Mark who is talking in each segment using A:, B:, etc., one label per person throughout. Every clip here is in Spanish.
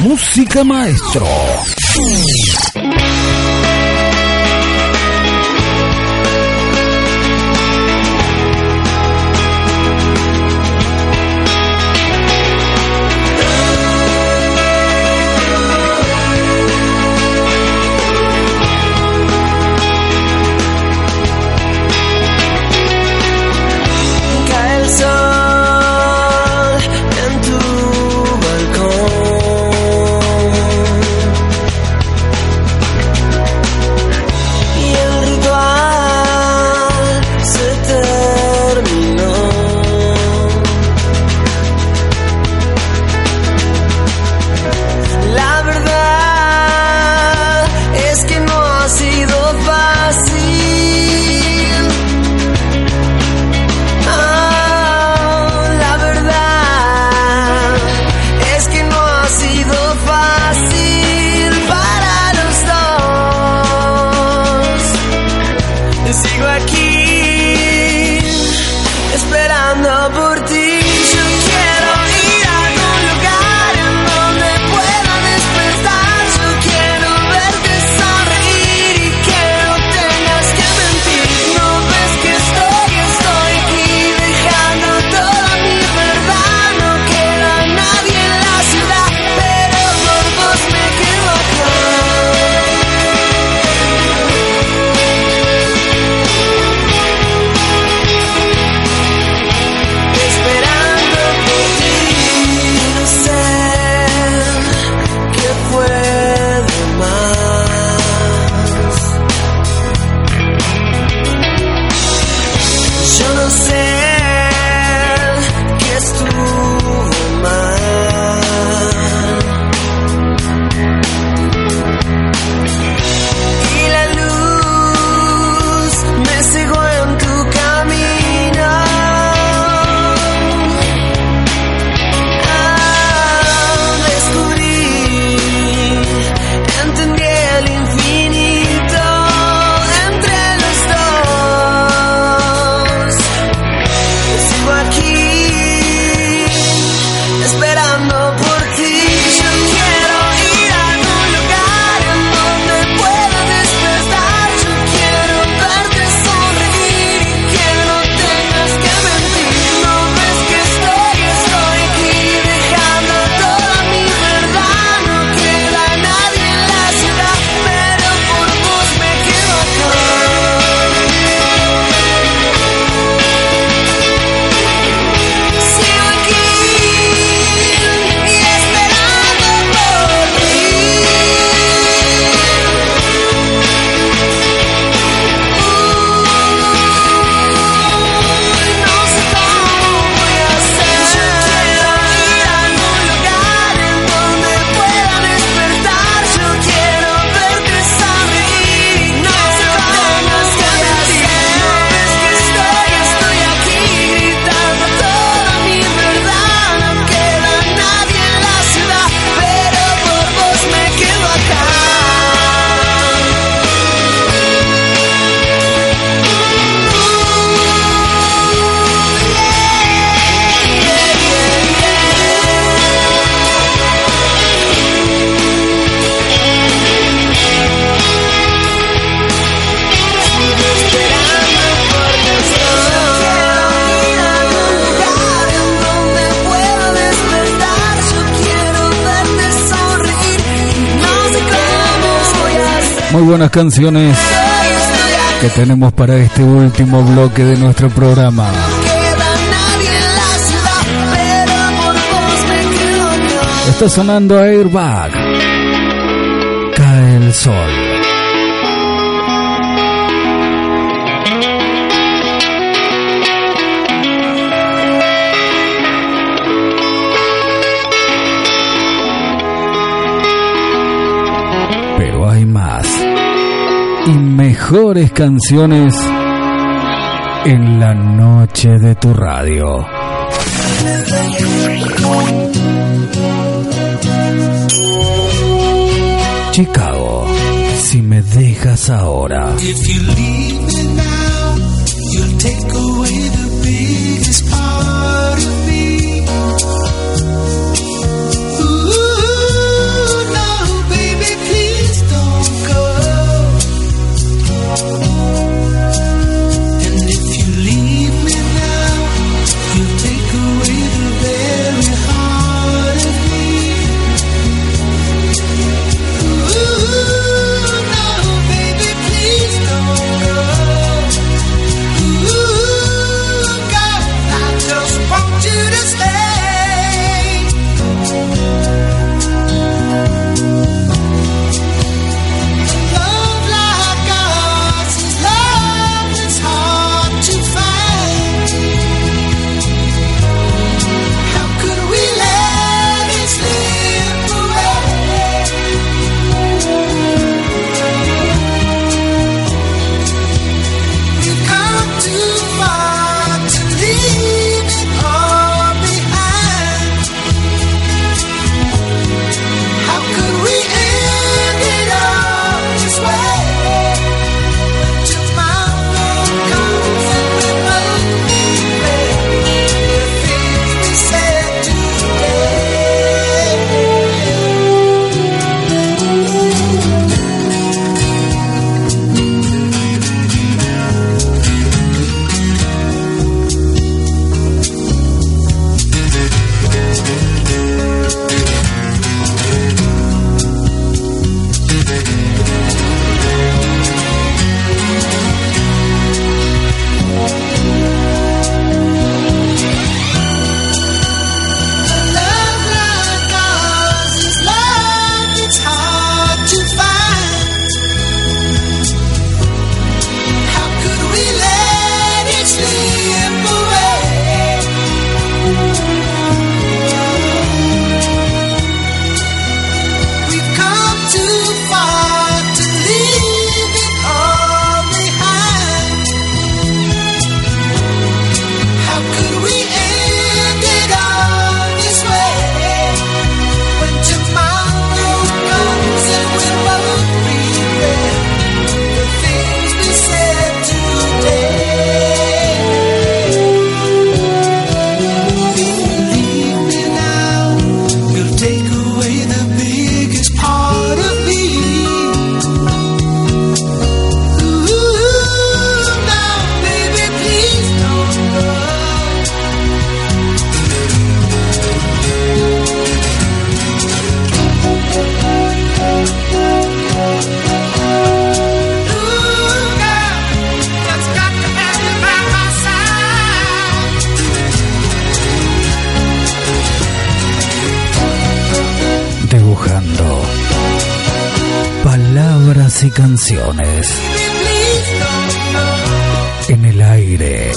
A: Música Maestro. Buenas canciones que tenemos para este último bloque de nuestro programa. Está sonando Airbag. Cae el sol. Y mejores canciones en la noche de tu radio. Chicago, si me dejas ahora.
B: Canciones en el aire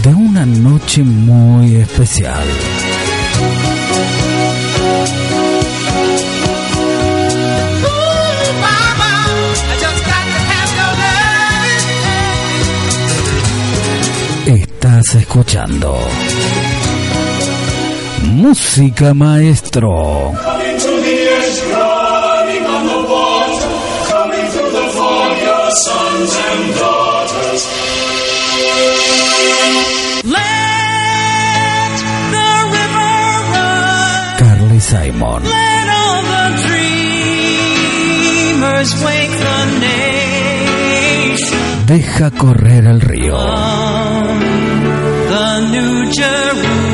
B: de una noche muy especial. Estás escuchando Música Maestro. Sons and daughters. Let the river run. Carly Simon. Let all the dreamers wake the nation. Deja correr el río. The New Jerusalem.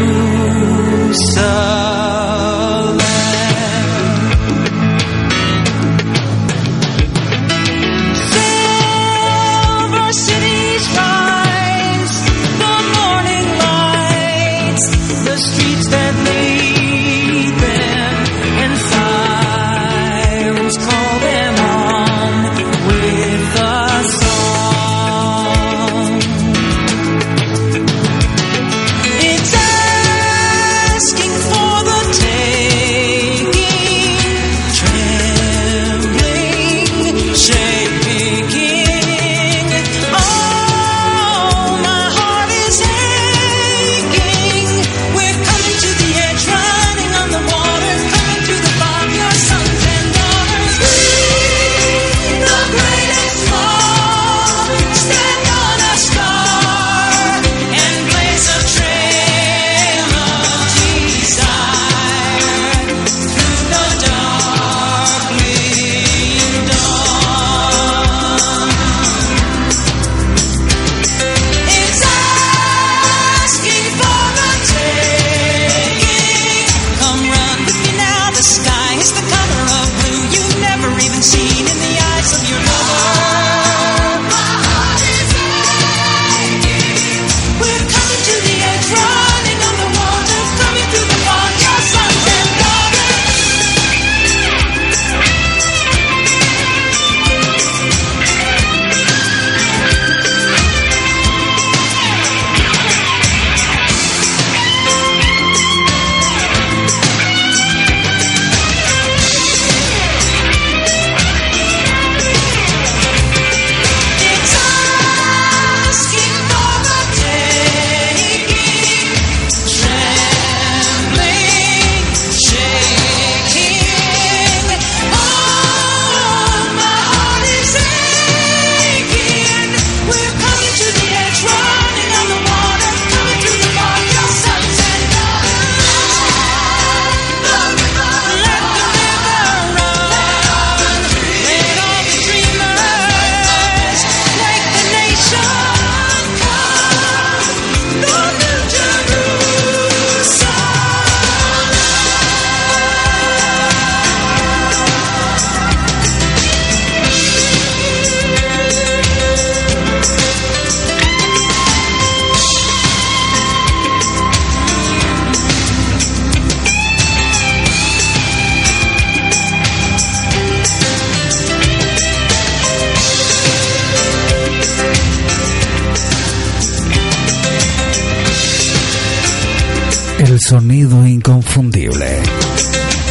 B: Sonido inconfundible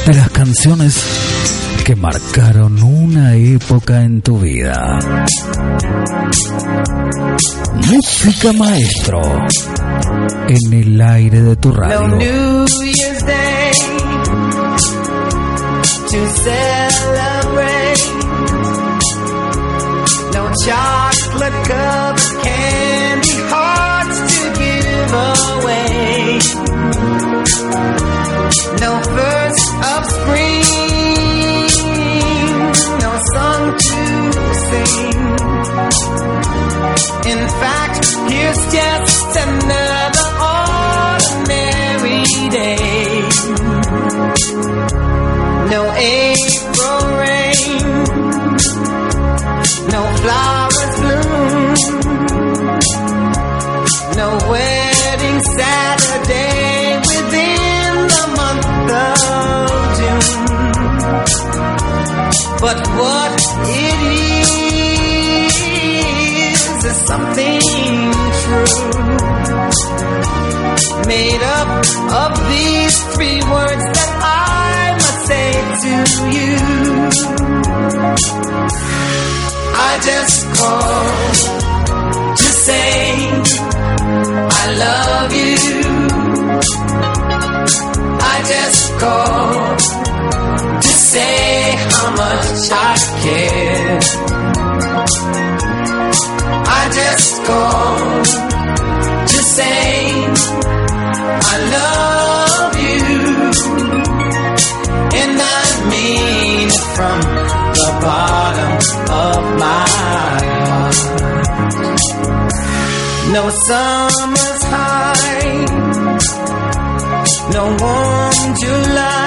B: de las canciones que marcaron una época en tu vida. Música maestro en el aire de tu radio.
A: But what it is is something true. Made up of these three words that I must say to you. I just called to say I love you. I just called to say much I care. I just called to say I love you, and I mean it from the bottom of my heart. No summer's high, no warm July,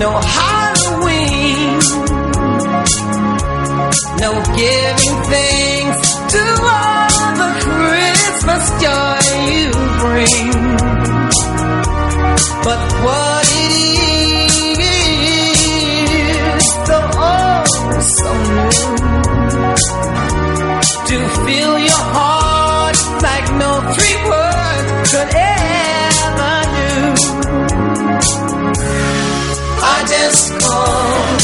A: no Halloween, no giving thanks to all the Christmas joy you bring. But what it is, so oh, so new to fill your heart like no three words could ever just called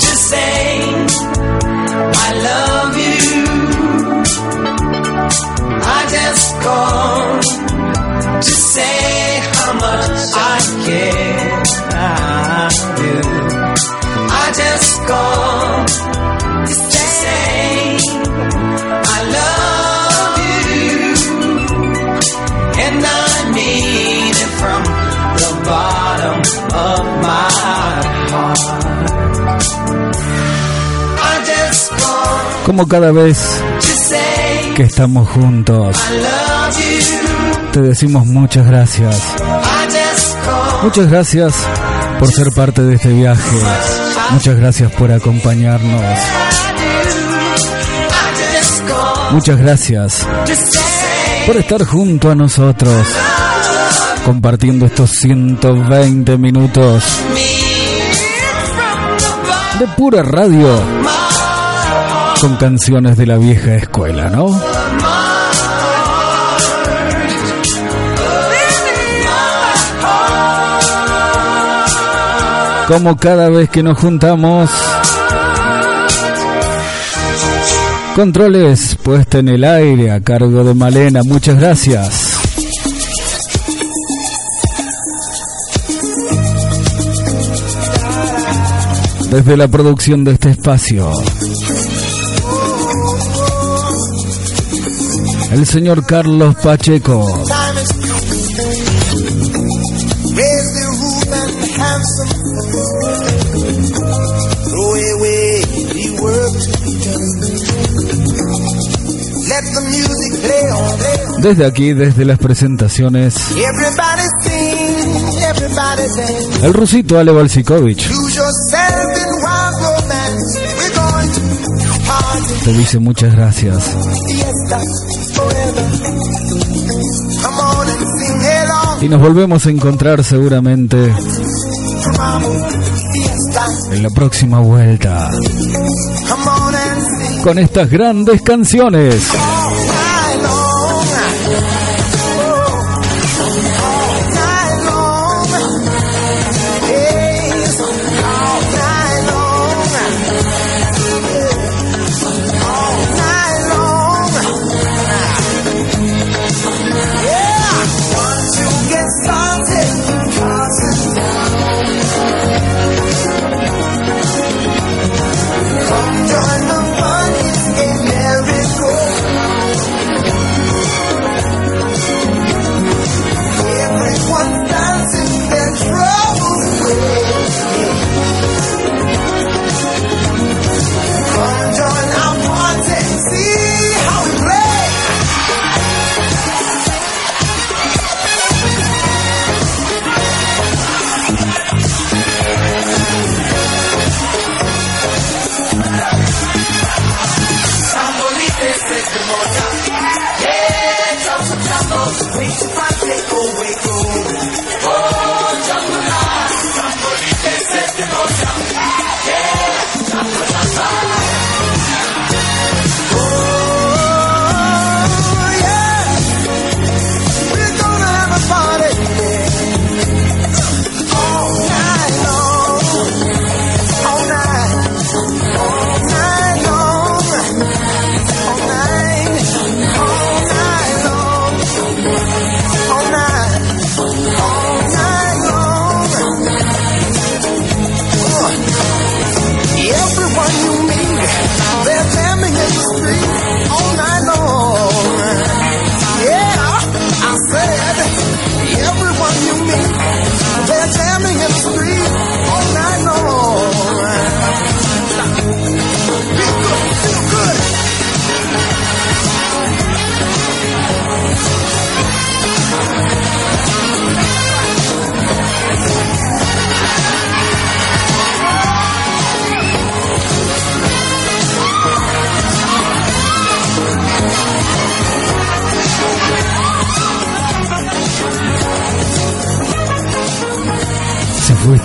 A: to say I love you. I just called to say how much I care. I do.
C: Como cada vez que estamos juntos, te decimos muchas gracias. Muchas gracias por ser parte de este viaje. Muchas gracias por acompañarnos. Muchas gracias por estar junto a nosotros, compartiendo estos 120 minutos de pura radio con canciones de la vieja escuela, ¿no? Como cada vez que nos juntamos. Controles puesta en el aire a cargo de Malena, muchas gracias. Desde la producción de este espacio.
D: The music play on.
C: Desde aquí, desde las presentaciones, el rusito Ale Balsikovich te dice muchas gracias. Y nos volvemos a encontrar seguramente en la próxima vuelta con estas grandes canciones.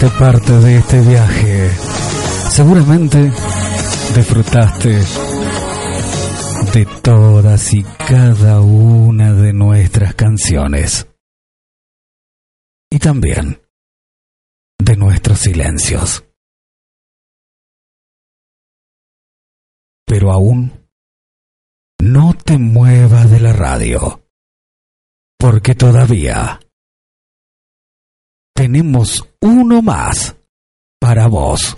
C: Parte de este viaje. Seguramente disfrutaste de todas y cada una de nuestras canciones. Y también de nuestros silencios. Pero aún no te muevas de la radio, porque todavía tenemos uno más para vos.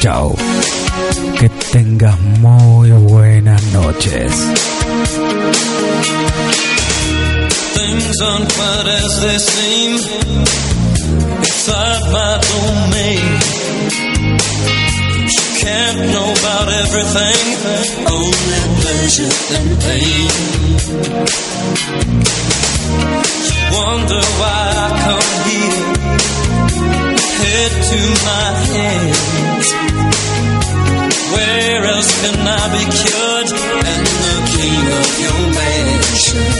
C: Chao. Que tengas muy buenas noches.
E: Things aren't quite as they seem inside my domain. Can't know about everything, only pleasure and pain. Wonder why I come here, head to my hands. Where else can I be cured? And the king of your mansion,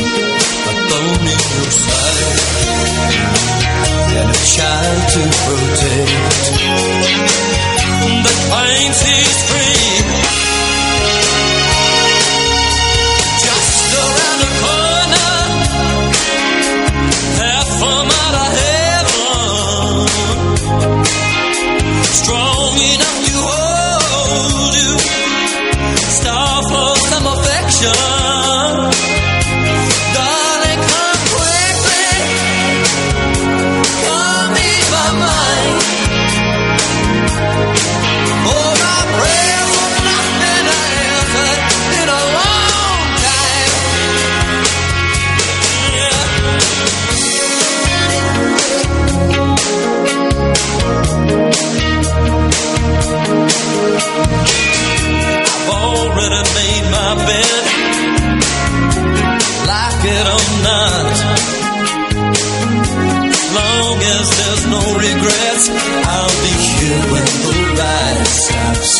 E: a thorn in your side, and a child to protect. That finds his free.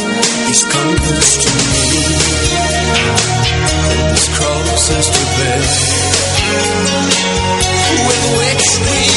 E: Stops. It's compass to me, this cross is to bear, with which we